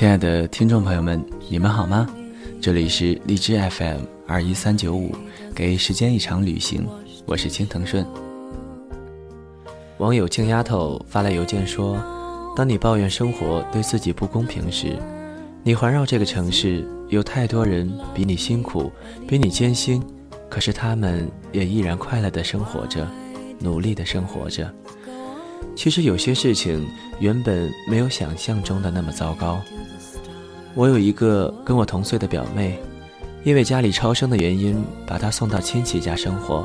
亲爱的听众朋友们，你们好吗？这里是荔枝 FM 二一三九五，给时间一场旅行，我是青藤顺。网友静丫头发来邮件说：“当你抱怨生活对自己不公平时，你环绕这个城市有太多人比你辛苦，比你艰辛，可是他们也依然快乐的生活着，努力的生活着。其实有些事情原本没有想象中的那么糟糕。”我有一个跟我同岁的表妹，因为家里超生的原因，把她送到亲戚家生活，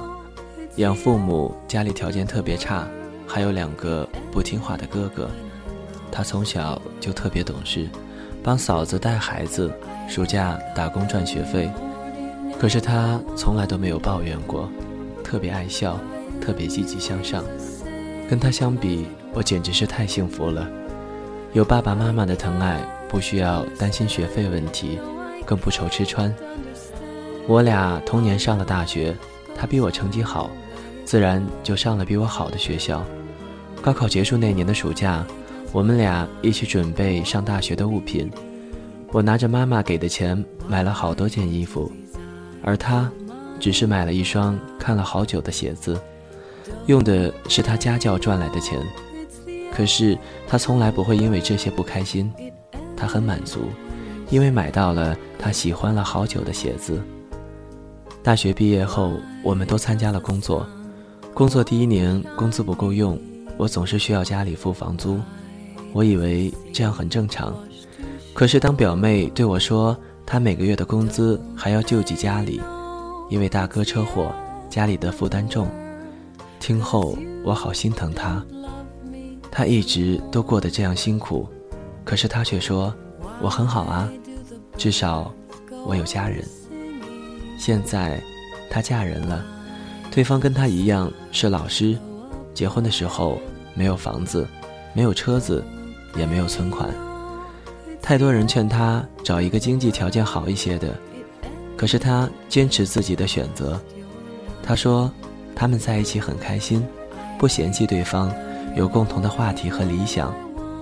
养父母家里条件特别差，还有两个不听话的哥哥。她从小就特别懂事，帮嫂子带孩子，暑假打工赚学费。可是她从来都没有抱怨过，特别爱笑，特别积极向上。跟她相比，我简直是太幸福了，有爸爸妈妈的疼爱。不需要担心学费问题，更不愁吃穿。我俩同年上了大学，他比我成绩好，自然就上了比我好的学校。高考结束那年的暑假，我们俩一起准备上大学的物品。我拿着妈妈给的钱买了好多件衣服，而他只是买了一双看了好久的鞋子，用的是他家教赚来的钱。可是他从来不会因为这些不开心。他很满足，因为买到了他喜欢了好久的鞋子。大学毕业后，我们都参加了工作。工作第一年，工资不够用，我总是需要家里付房租。我以为这样很正常。可是当表妹对我说她每个月的工资还要救济家里，因为大哥车祸，家里的负担重。听后我好心疼她，她一直都过得这样辛苦。可是他却说：“我很好啊，至少我有家人。现在她嫁人了，对方跟她一样是老师，结婚的时候没有房子，没有车子，也没有存款。太多人劝她找一个经济条件好一些的，可是她坚持自己的选择。她说他们在一起很开心，不嫌弃对方，有共同的话题和理想，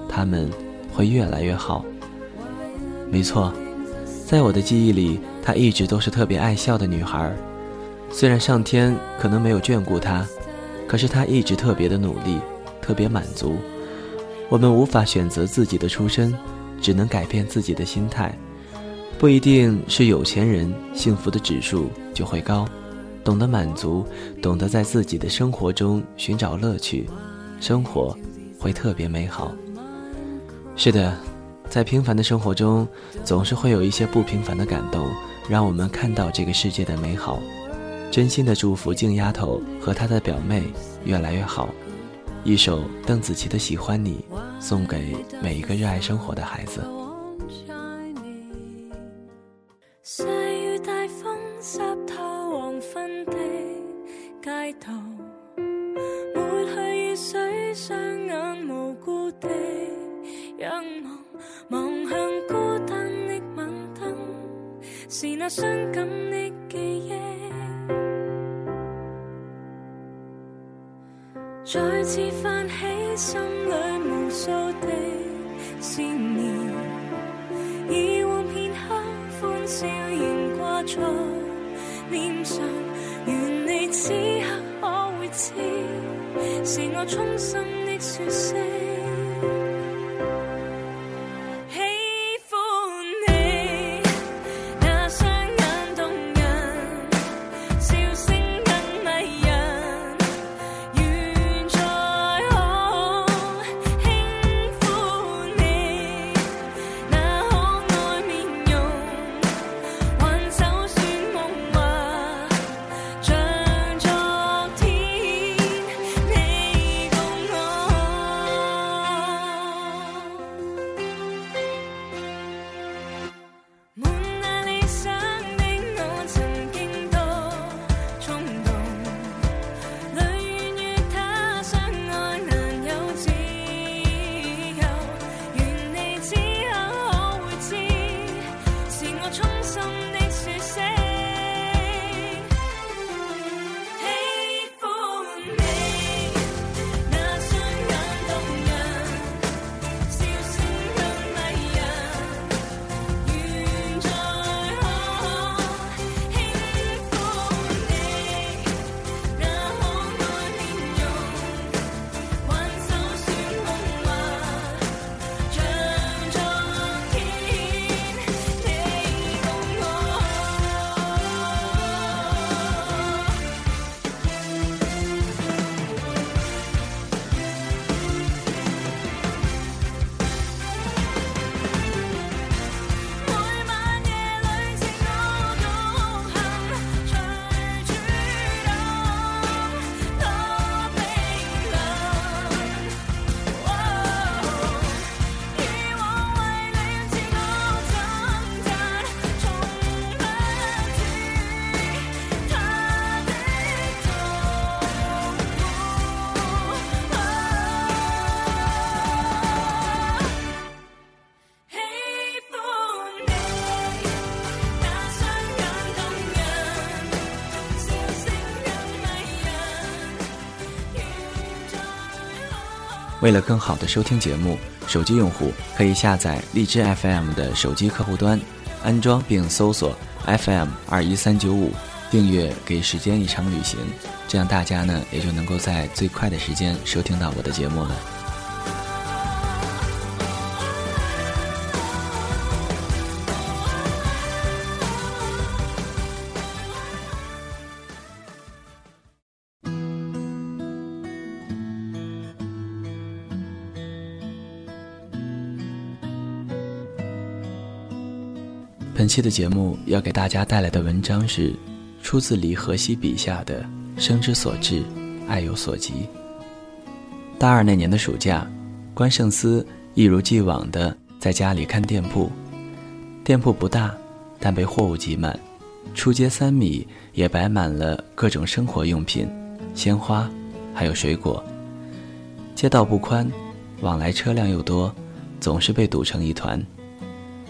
他们。”会越来越好。没错，在我的记忆里，她一直都是特别爱笑的女孩。虽然上天可能没有眷顾她，可是她一直特别的努力，特别满足。我们无法选择自己的出身，只能改变自己的心态。不一定是有钱人，幸福的指数就会高。懂得满足，懂得在自己的生活中寻找乐趣，生活会特别美好。是的，在平凡的生活中，总是会有一些不平凡的感动，让我们看到这个世界的美好。真心的祝福静丫头和她的表妹越来越好。一首邓紫棋的《喜欢你》，送给每一个热爱生活的孩子。仰望，望向孤单的晚灯是那伤感的记忆，再次泛起心里无数的思念。以往片刻欢笑仍挂在脸上，愿你此刻可会知，是我衷心的说声。为了更好的收听节目，手机用户可以下载荔枝 FM 的手机客户端，安装并搜索 FM 二一三九五，订阅《给时间一场旅行》，这样大家呢也就能够在最快的时间收听到我的节目了。本期的节目要给大家带来的文章是出自李荷熙笔下的“生之所至，爱有所及”。大二那年的暑假，关胜思一如既往的在家里看店铺。店铺不大，但被货物挤满，出街三米也摆满了各种生活用品、鲜花，还有水果。街道不宽，往来车辆又多，总是被堵成一团。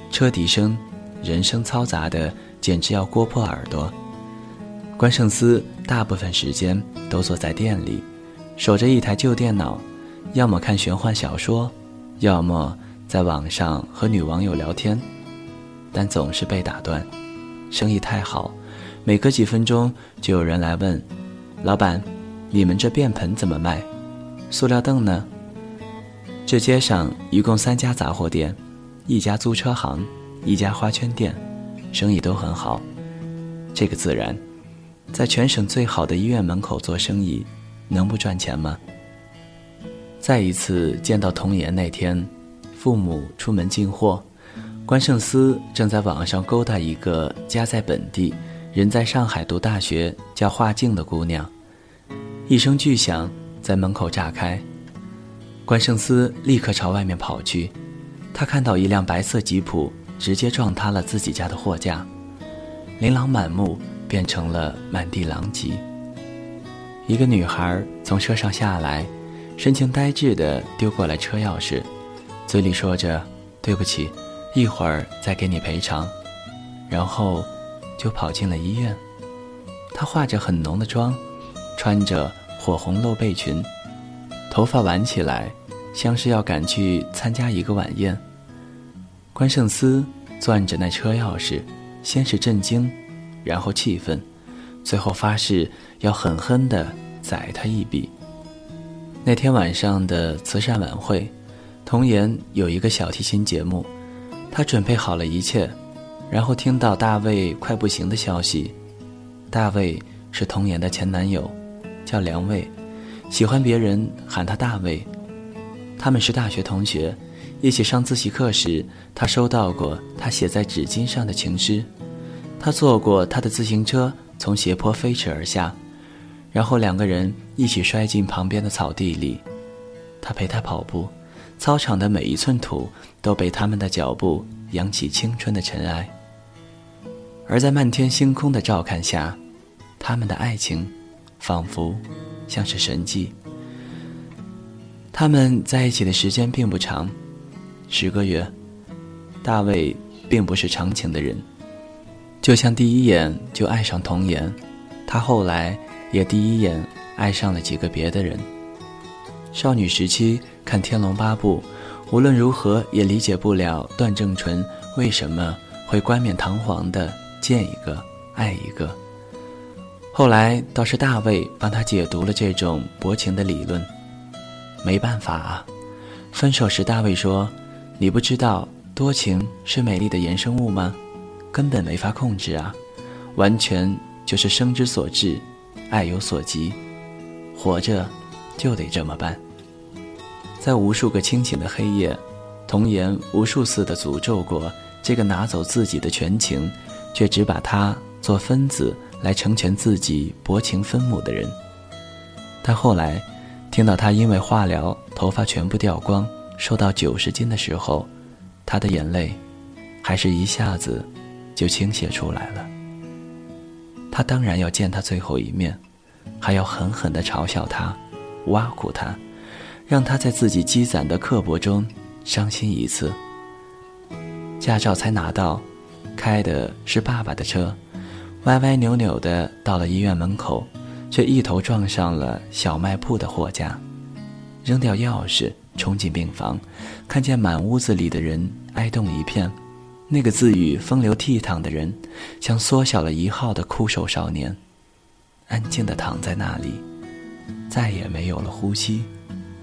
车笛声。人声嘈杂的，简直要割破耳朵。关胜思大部分时间都坐在店里，守着一台旧电脑，要么看玄幻小说，要么在网上和女网友聊天，但总是被打断。生意太好，每隔几分钟就有人来问：“老板，你们这便盆怎么卖？塑料凳呢？”这街上一共三家杂货店，一家租车行。一家花圈店，生意都很好。这个自然，在全省最好的医院门口做生意，能不赚钱吗？再一次见到童颜那天，父母出门进货，关胜思正在网上勾搭一个家在本地、人在上海读大学叫华静的姑娘。一声巨响在门口炸开，关胜思立刻朝外面跑去，他看到一辆白色吉普。直接撞塌了自己家的货架，琳琅满目变成了满地狼藉。一个女孩从车上下来，神情呆滞地丢过来车钥匙，嘴里说着“对不起，一会儿再给你赔偿”，然后就跑进了医院。她化着很浓的妆，穿着火红露背裙，头发挽起来，像是要赶去参加一个晚宴。关胜思攥着那车钥匙，先是震惊，然后气愤，最后发誓要狠狠地宰他一笔。那天晚上的慈善晚会，童颜有一个小提琴节目，他准备好了一切，然后听到大卫快不行的消息。大卫是童颜的前男友，叫梁卫，喜欢别人喊他大卫。他们是大学同学。一起上自习课时，他收到过他写在纸巾上的情诗。他坐过他的自行车，从斜坡飞驰而下，然后两个人一起摔进旁边的草地里。他陪他跑步，操场的每一寸土都被他们的脚步扬起青春的尘埃。而在漫天星空的照看下，他们的爱情，仿佛像是神迹。他们在一起的时间并不长。十个月，大卫并不是长情的人，就像第一眼就爱上童颜，他后来也第一眼爱上了几个别的人。少女时期看《天龙八部》，无论如何也理解不了段正淳为什么会冠冕堂皇的见一个爱一个。后来倒是大卫帮他解读了这种薄情的理论。没办法啊，分手时大卫说。你不知道多情是美丽的衍生物吗？根本没法控制啊，完全就是生之所至，爱有所及，活着就得这么办。在无数个清醒的黑夜，童颜无数次的诅咒过这个拿走自己的全情，却只把他做分子来成全自己薄情分母的人。但后来，听到他因为化疗头发全部掉光。瘦到九十斤的时候，他的眼泪，还是一下子就倾泻出来了。他当然要见他最后一面，还要狠狠地嘲笑他，挖苦他，让他在自己积攒的刻薄中伤心一次。驾照才拿到，开的是爸爸的车，歪歪扭扭的到了医院门口，却一头撞上了小卖铺的货架。扔掉钥匙，冲进病房，看见满屋子里的人哀动一片。那个自诩风流倜傥的人，像缩小了一号的枯瘦少年，安静地躺在那里，再也没有了呼吸、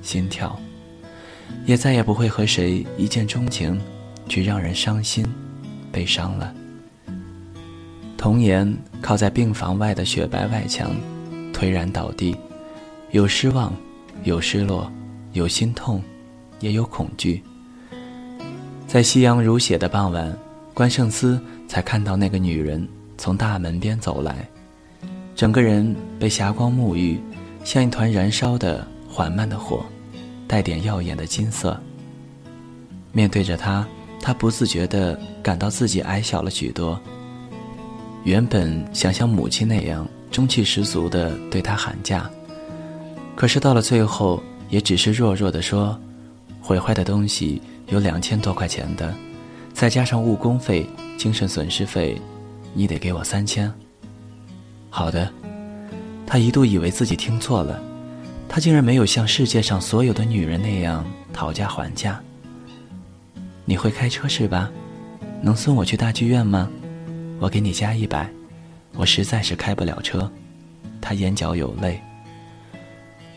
心跳，也再也不会和谁一见钟情，去让人伤心、悲伤了。童颜靠在病房外的雪白外墙，颓然倒地，有失望，有失落，有心痛，也有恐惧。在夕阳如血的傍晚，关胜思才看到那个女人从大门边走来，整个人被霞光沐浴，像一团燃烧的缓慢的火，带点耀眼的金色。面对着她，他不自觉地感到自己矮小了许多。原本想像母亲那样中气十足地对他喊价，可是到了最后，也只是弱弱地说：“毁坏的东西有两千多块钱的，再加上误工费、精神损失费，你得给我三千。”好的，他一度以为自己听错了，他竟然没有像世界上所有的女人那样讨价还价。你会开车是吧？能送我去大剧院吗？我给你加一百，我实在是开不了车。他眼角有泪。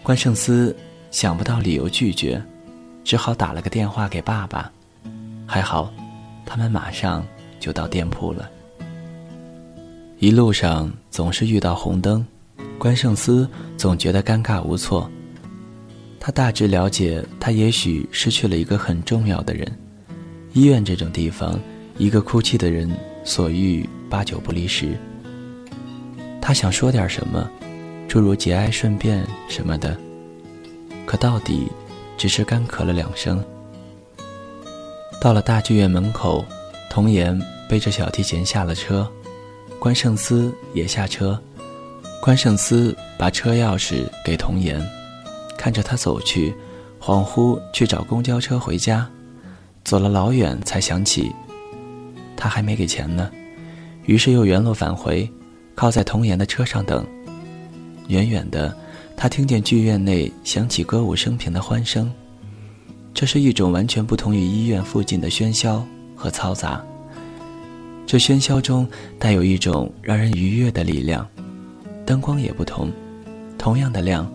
关胜思想不到理由拒绝，只好打了个电话给爸爸。还好，他们马上就到店铺了。一路上总是遇到红灯，关胜思总觉得尴尬无措。他大致了解，他也许失去了一个很重要的人。医院这种地方，一个哭泣的人。所遇八九不离十。他想说点什么，诸如节哀顺变什么的，可到底只是干咳了两声。到了大剧院门口，童颜背着小提琴下了车，关胜思也下车。关胜思把车钥匙给童颜，看着他走去，恍惚去找公交车回家，走了老远才想起。他还没给钱呢，于是又原路返回，靠在童颜的车上等。远远的，他听见剧院内响起歌舞升平的欢声，这是一种完全不同于医院附近的喧嚣和嘈杂。这喧嚣中带有一种让人愉悦的力量，灯光也不同，同样的亮，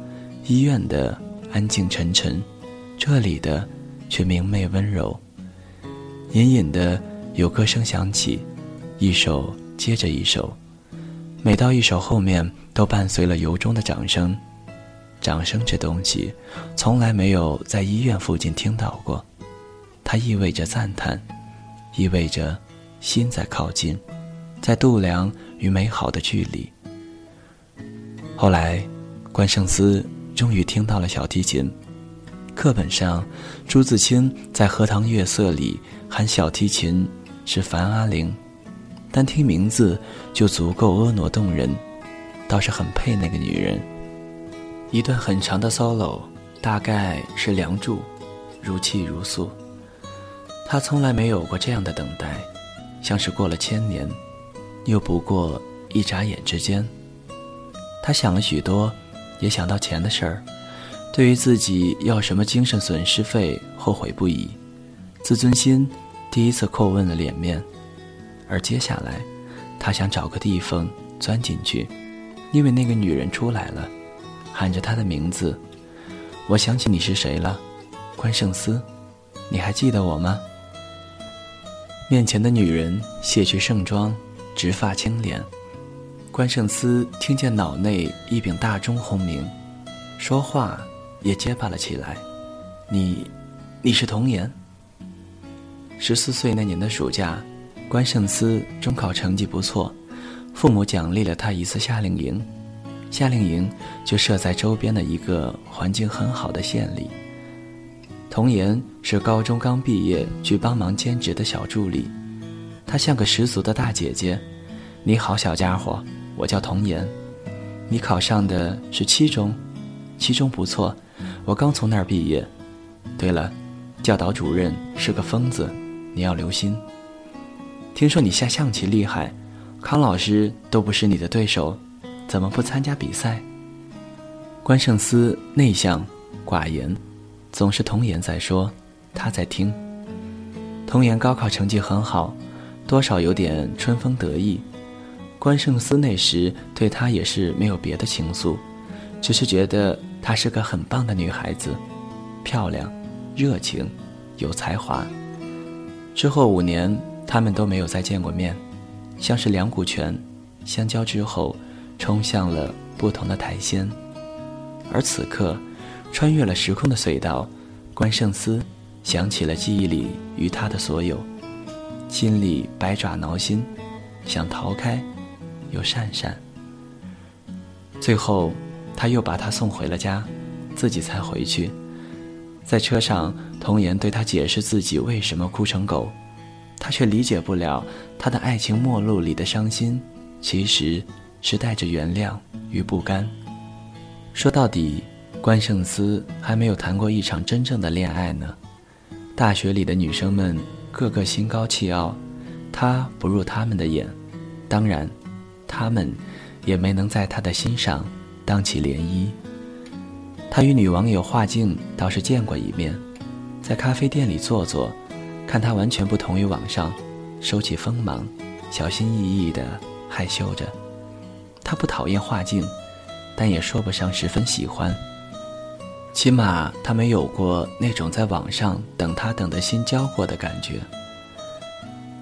医院的安静沉沉，这里的却明媚温柔，隐隐的。有歌声响起，一首接着一首，每到一首后面都伴随了由衷的掌声。掌声这东西，从来没有在医院附近听到过，它意味着赞叹，意味着心在靠近，在度量与美好的距离。后来，关胜思终于听到了小提琴。课本上，朱自清在《荷塘月色》里喊小提琴。是樊阿玲，单听名字就足够婀娜动人，倒是很配那个女人。一段很长的 solo，大概是《梁祝》，如泣如诉。他从来没有过这样的等待，像是过了千年，又不过一眨眼之间。他想了许多，也想到钱的事儿，对于自己要什么精神损失费后悔不已，自尊心。第一次叩问了脸面，而接下来，他想找个地缝钻进去，因为那个女人出来了，喊着他的名字。我想起你是谁了，关胜思，你还记得我吗？面前的女人卸去盛装，直发青脸。关胜思听见脑内一柄大钟轰鸣，说话也结巴了起来。你，你是童颜。十四岁那年的暑假，关胜思中考成绩不错，父母奖励了他一次夏令营。夏令营就设在周边的一个环境很好的县里。童颜是高中刚毕业去帮忙兼职的小助理，她像个十足的大姐姐。你好，小家伙，我叫童颜。你考上的是七中，七中不错，我刚从那儿毕业。对了，教导主任是个疯子。你要留心。听说你下象棋厉害，康老师都不是你的对手，怎么不参加比赛？关胜思内向、寡言，总是童言在说，他在听。童言高考成绩很好，多少有点春风得意。关胜思那时对他也是没有别的情愫，只是觉得她是个很棒的女孩子，漂亮、热情、有才华。之后五年，他们都没有再见过面，像是两股泉相交之后，冲向了不同的台仙。而此刻，穿越了时空的隧道，关圣思想起了记忆里与他的所有，心里百爪挠心，想逃开，又讪讪。最后，他又把她送回了家，自己才回去。在车上，童言对他解释自己为什么哭成狗，他却理解不了他的爱情末路里的伤心，其实是带着原谅与不甘。说到底，关胜思还没有谈过一场真正的恋爱呢。大学里的女生们个个心高气傲，他不入他们的眼，当然，他们也没能在他的心上荡起涟漪。他与女网友画静倒是见过一面，在咖啡店里坐坐，看他完全不同于网上，收起锋芒，小心翼翼地害羞着。他不讨厌画镜，但也说不上十分喜欢。起码他没有过那种在网上等他等的心焦过的感觉。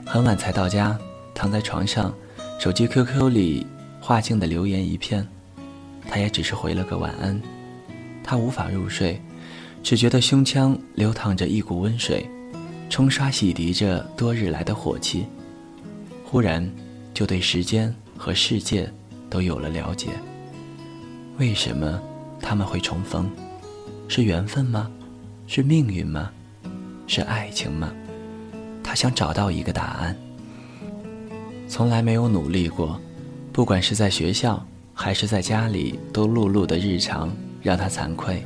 很晚才到家，躺在床上，手机 QQ 里画镜的留言一片，他也只是回了个晚安。他无法入睡，只觉得胸腔流淌着一股温水，冲刷洗涤着多日来的火气。忽然，就对时间和世界都有了了解。为什么他们会重逢？是缘分吗？是命运吗？是爱情吗？他想找到一个答案。从来没有努力过，不管是在学校还是在家里，都碌碌的日常。让他惭愧，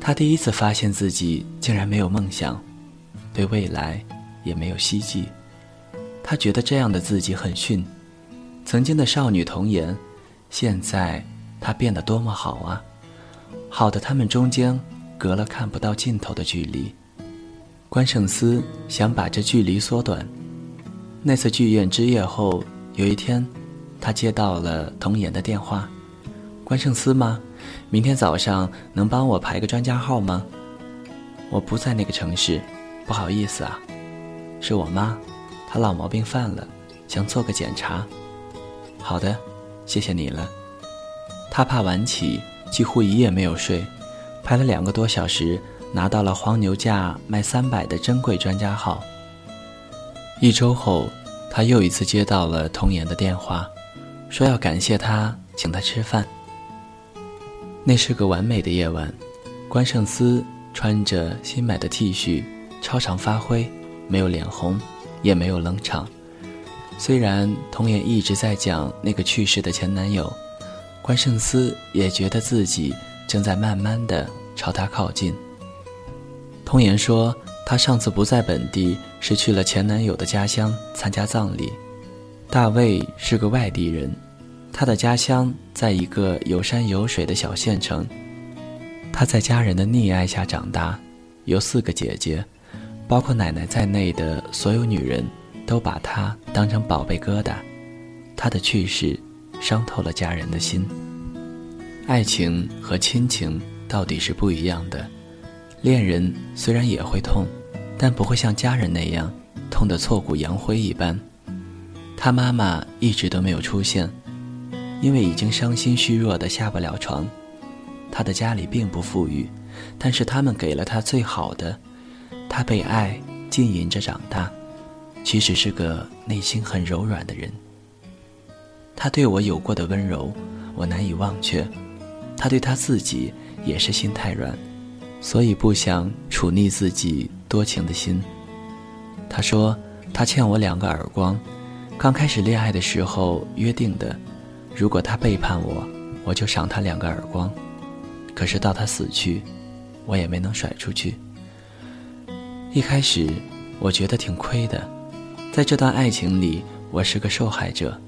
他第一次发现自己竟然没有梦想，对未来也没有希冀。他觉得这样的自己很逊。曾经的少女童颜，现在她变得多么好啊！好的，他们中间隔了看不到尽头的距离。关胜思想把这距离缩短。那次剧院之夜后，有一天，他接到了童颜的电话：“关胜思吗？”明天早上能帮我排个专家号吗？我不在那个城市，不好意思啊。是我妈，她老毛病犯了，想做个检查。好的，谢谢你了。他怕晚起，几乎一夜没有睡，排了两个多小时，拿到了黄牛价卖三百的珍贵专家号。一周后，他又一次接到了童言的电话，说要感谢他，请他吃饭。那是个完美的夜晚，关胜思穿着新买的 T 恤，超常发挥，没有脸红，也没有冷场。虽然童颜一直在讲那个去世的前男友，关胜思也觉得自己正在慢慢的朝他靠近。童言说，他上次不在本地，是去了前男友的家乡参加葬礼。大卫是个外地人。他的家乡在一个有山有水的小县城，他在家人的溺爱下长大，有四个姐姐，包括奶奶在内的所有女人都把他当成宝贝疙瘩。他的去世伤透了家人的心。爱情和亲情到底是不一样的，恋人虽然也会痛，但不会像家人那样痛得挫骨扬灰一般。他妈妈一直都没有出现。因为已经伤心虚弱的下不了床，他的家里并不富裕，但是他们给了他最好的，他被爱浸淫着长大，其实是个内心很柔软的人。他对我有过的温柔，我难以忘却，他对他自己也是心太软，所以不想处逆自己多情的心。他说他欠我两个耳光，刚开始恋爱的时候约定的。如果他背叛我，我就赏他两个耳光。可是到他死去，我也没能甩出去。一开始我觉得挺亏的，在这段爱情里，我是个受害者。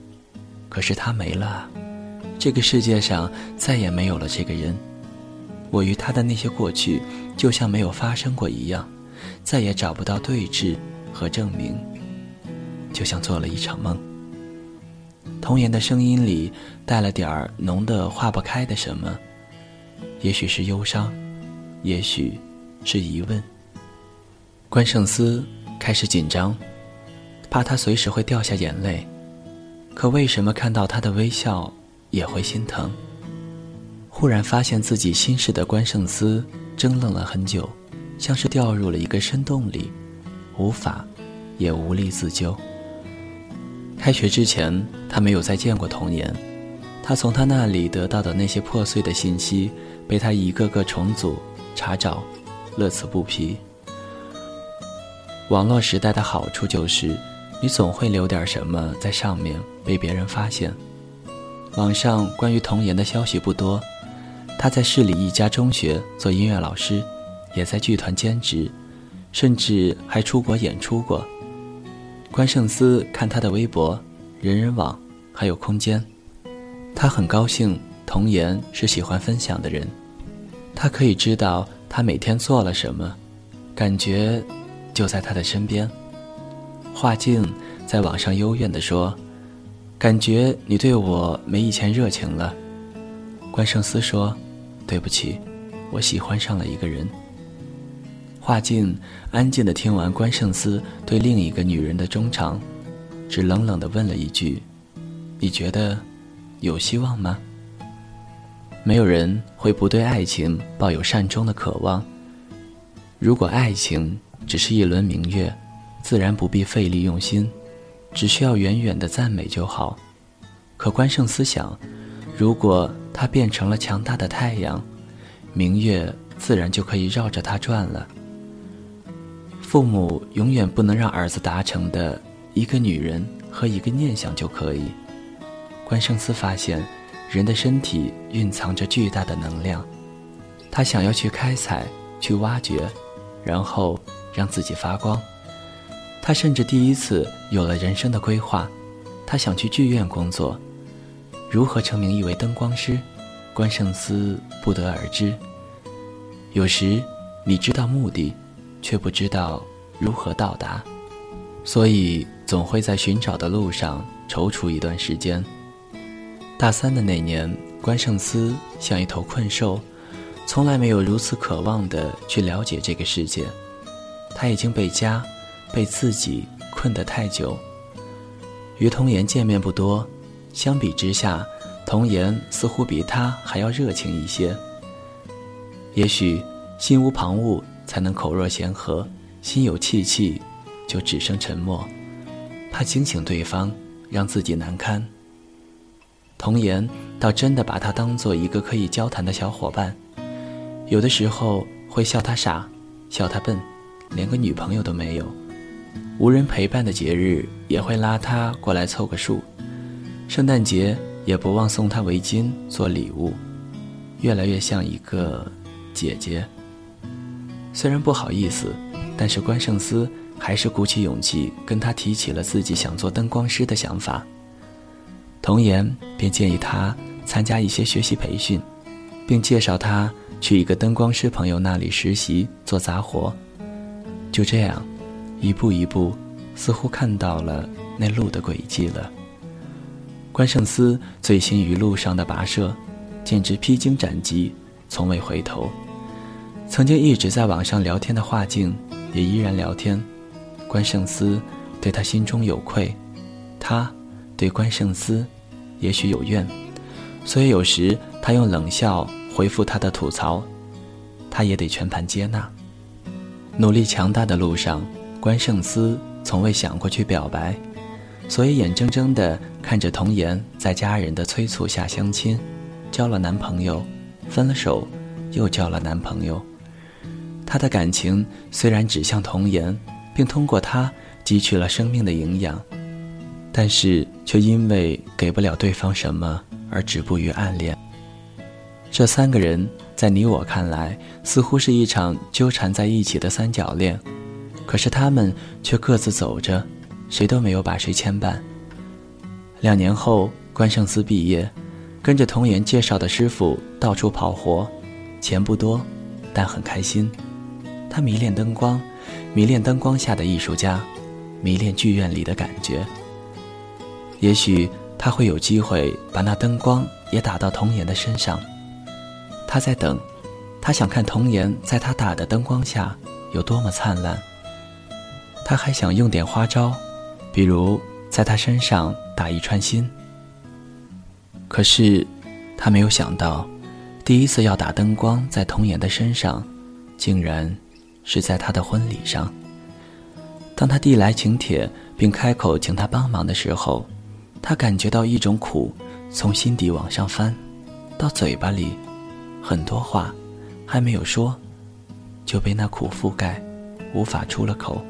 可是他没了，这个世界上再也没有了这个人。我与他的那些过去，就像没有发生过一样，再也找不到对峙和证明，就像做了一场梦。童言的声音里带了点儿浓的化不开的什么，也许是忧伤，也许是疑问。关胜思开始紧张，怕他随时会掉下眼泪，可为什么看到他的微笑也会心疼？忽然发现自己心事的关胜思怔愣了很久，像是掉入了一个深洞里，无法，也无力自救。开学之前，他没有再见过童年。他从他那里得到的那些破碎的信息，被他一个个重组、查找，乐此不疲。网络时代的好处就是，你总会留点什么在上面被别人发现。网上关于童言的消息不多，他在市里一家中学做音乐老师，也在剧团兼职，甚至还出国演出过。关胜思看他的微博、人人网，还有空间，他很高兴。童言是喜欢分享的人，他可以知道他每天做了什么，感觉就在他的身边。画静在网上幽怨地说：“感觉你对我没以前热情了。”关胜思说：“对不起，我喜欢上了一个人。”画静安静地听完关胜思对另一个女人的衷肠，只冷冷地问了一句：“你觉得有希望吗？”没有人会不对爱情抱有善终的渴望。如果爱情只是一轮明月，自然不必费力用心，只需要远远的赞美就好。可关圣思想，如果他变成了强大的太阳，明月自然就可以绕着他转了。父母永远不能让儿子达成的一个女人和一个念想就可以。关圣思发现，人的身体蕴藏着巨大的能量，他想要去开采、去挖掘，然后让自己发光。他甚至第一次有了人生的规划，他想去剧院工作。如何成名一位灯光师，关胜思不得而知。有时，你知道目的。却不知道如何到达，所以总会在寻找的路上踌躇一段时间。大三的那年，关胜思像一头困兽，从来没有如此渴望的去了解这个世界。他已经被家、被自己困得太久。与童言见面不多，相比之下，童言似乎比他还要热情一些。也许心无旁骛。才能口若悬河，心有戚戚，就只剩沉默，怕惊醒对方，让自己难堪。童言倒真的把他当做一个可以交谈的小伙伴，有的时候会笑他傻，笑他笨，连个女朋友都没有，无人陪伴的节日也会拉他过来凑个数，圣诞节也不忘送他围巾做礼物，越来越像一个姐姐。虽然不好意思，但是关胜思还是鼓起勇气跟他提起了自己想做灯光师的想法。童言便建议他参加一些学习培训，并介绍他去一个灯光师朋友那里实习做杂活。就这样，一步一步，似乎看到了那路的轨迹了。关胜思醉心于路上的跋涉，简直披荆斩棘，从未回头。曾经一直在网上聊天的画静，也依然聊天。关胜思对他心中有愧，他对关胜思也许有怨，所以有时他用冷笑回复他的吐槽，他也得全盘接纳。努力强大的路上，关胜思从未想过去表白，所以眼睁睁地看着童言在家人的催促下相亲，交了男朋友，分了手，又交了男朋友。他的感情虽然指向童颜，并通过他汲取了生命的营养，但是却因为给不了对方什么而止步于暗恋。这三个人在你我看来似乎是一场纠缠在一起的三角恋，可是他们却各自走着，谁都没有把谁牵绊。两年后，关圣思毕业，跟着童颜介绍的师傅到处跑活，钱不多，但很开心。他迷恋灯光，迷恋灯光下的艺术家，迷恋剧院里的感觉。也许他会有机会把那灯光也打到童颜的身上。他在等，他想看童颜在他打的灯光下有多么灿烂。他还想用点花招，比如在他身上打一串心。可是，他没有想到，第一次要打灯光在童颜的身上，竟然是在他的婚礼上。当他递来请帖并开口请他帮忙的时候，他感觉到一种苦从心底往上翻，到嘴巴里，很多话还没有说，就被那苦覆盖，无法出了口。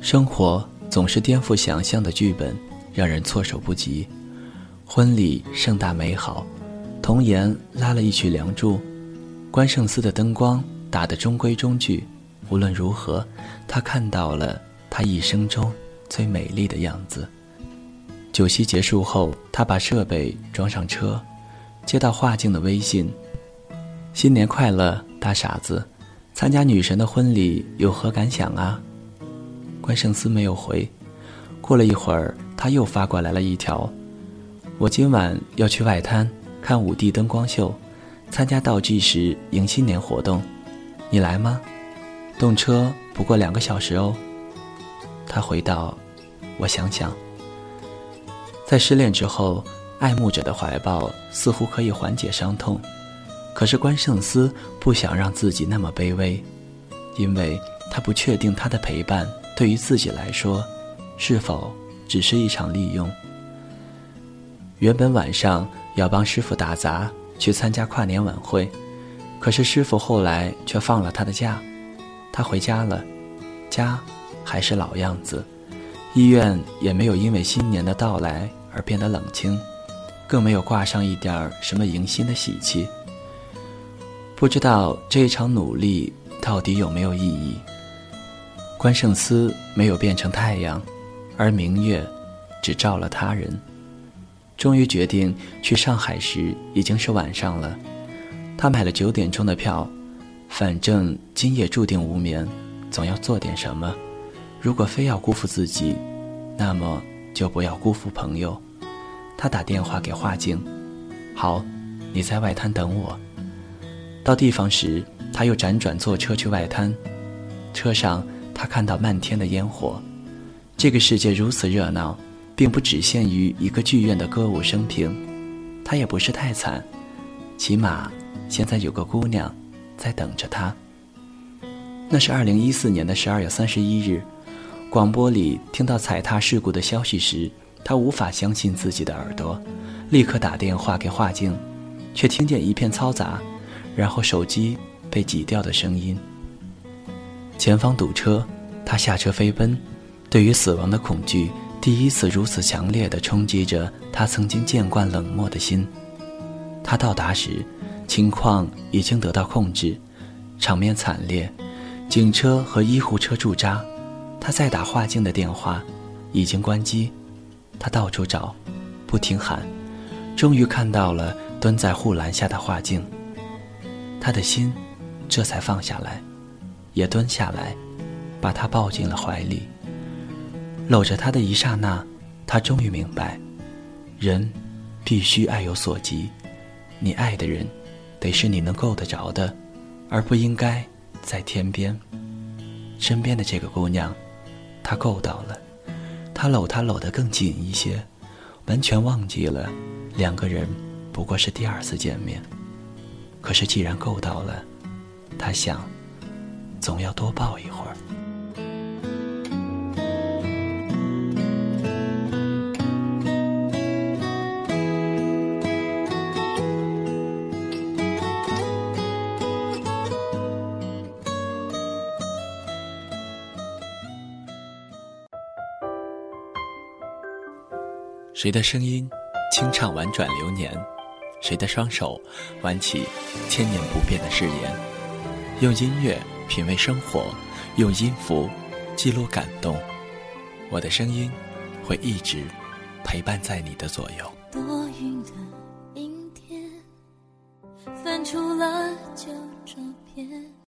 生活总是颠覆想象的剧本，让人措手不及。婚礼盛大美好，童颜拉了一曲《梁祝》，关圣思的灯光打得中规中矩。无论如何，他看到了他一生中最美丽的样子。酒席结束后，他把设备装上车，接到画境的微信：“新年快乐，大傻子！参加女神的婚礼有何感想啊？”关圣思没有回。过了一会儿，他又发过来了一条。我今晚要去外滩看五 D 灯光秀，参加倒计时迎新年活动，你来吗？动车不过两个小时哦。他回道：“我想想。”在失恋之后，爱慕者的怀抱似乎可以缓解伤痛，可是关圣思不想让自己那么卑微，因为他不确定他的陪伴对于自己来说，是否只是一场利用。原本晚上要帮师傅打杂去参加跨年晚会，可是师傅后来却放了他的假，他回家了，家还是老样子，医院也没有因为新年的到来而变得冷清，更没有挂上一点什么迎新的喜气。不知道这一场努力到底有没有意义？关圣思没有变成太阳，而明月只照了他人。终于决定去上海时，已经是晚上了。他买了九点钟的票，反正今夜注定无眠，总要做点什么。如果非要辜负自己，那么就不要辜负朋友。他打电话给华静：“好，你在外滩等我。”到地方时，他又辗转坐车去外滩。车上，他看到漫天的烟火。这个世界如此热闹。并不只限于一个剧院的歌舞升平，他也不是太惨，起码现在有个姑娘在等着他。那是二零一四年的十二月三十一日，广播里听到踩踏事故的消息时，他无法相信自己的耳朵，立刻打电话给华静，却听见一片嘈杂，然后手机被挤掉的声音。前方堵车，他下车飞奔，对于死亡的恐惧。第一次如此强烈地冲击着他曾经见惯冷漠的心。他到达时，情况已经得到控制，场面惨烈，警车和医护车驻扎。他再打画境的电话，已经关机。他到处找，不停喊，终于看到了蹲在护栏下的画境。他的心这才放下来，也蹲下来，把他抱进了怀里。搂着他的一刹那，他终于明白，人必须爱有所及。你爱的人，得是你能够得着的，而不应该在天边。身边的这个姑娘，他够到了，他搂她搂得更紧一些，完全忘记了两个人不过是第二次见面。可是既然够到了，他想，总要多抱一会儿。谁的声音清唱婉转流年？谁的双手挽起千年不变的誓言？用音乐品味生活，用音符记录感动。我的声音会一直陪伴在你的左右。